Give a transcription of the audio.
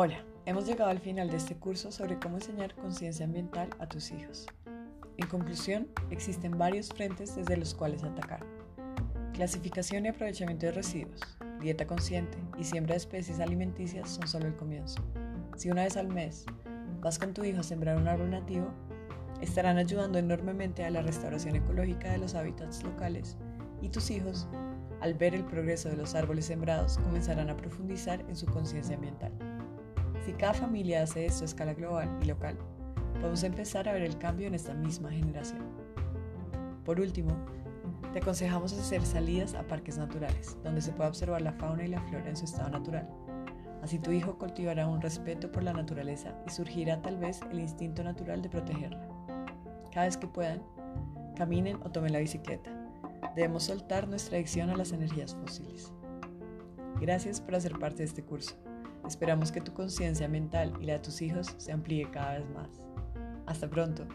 Hola, hemos llegado al final de este curso sobre cómo enseñar conciencia ambiental a tus hijos. En conclusión, existen varios frentes desde los cuales atacar. Clasificación y aprovechamiento de residuos, dieta consciente y siembra de especies alimenticias son solo el comienzo. Si una vez al mes vas con tu hijo a sembrar un árbol nativo, estarán ayudando enormemente a la restauración ecológica de los hábitats locales y tus hijos, al ver el progreso de los árboles sembrados, comenzarán a profundizar en su conciencia ambiental. Si cada familia hace esto a escala global y local, podemos empezar a ver el cambio en esta misma generación. Por último, te aconsejamos hacer salidas a parques naturales, donde se pueda observar la fauna y la flora en su estado natural. Así tu hijo cultivará un respeto por la naturaleza y surgirá tal vez el instinto natural de protegerla. Cada vez que puedan, caminen o tomen la bicicleta. Debemos soltar nuestra adicción a las energías fósiles. Gracias por hacer parte de este curso. Esperamos que tu conciencia mental y la de tus hijos se amplíe cada vez más. Hasta pronto.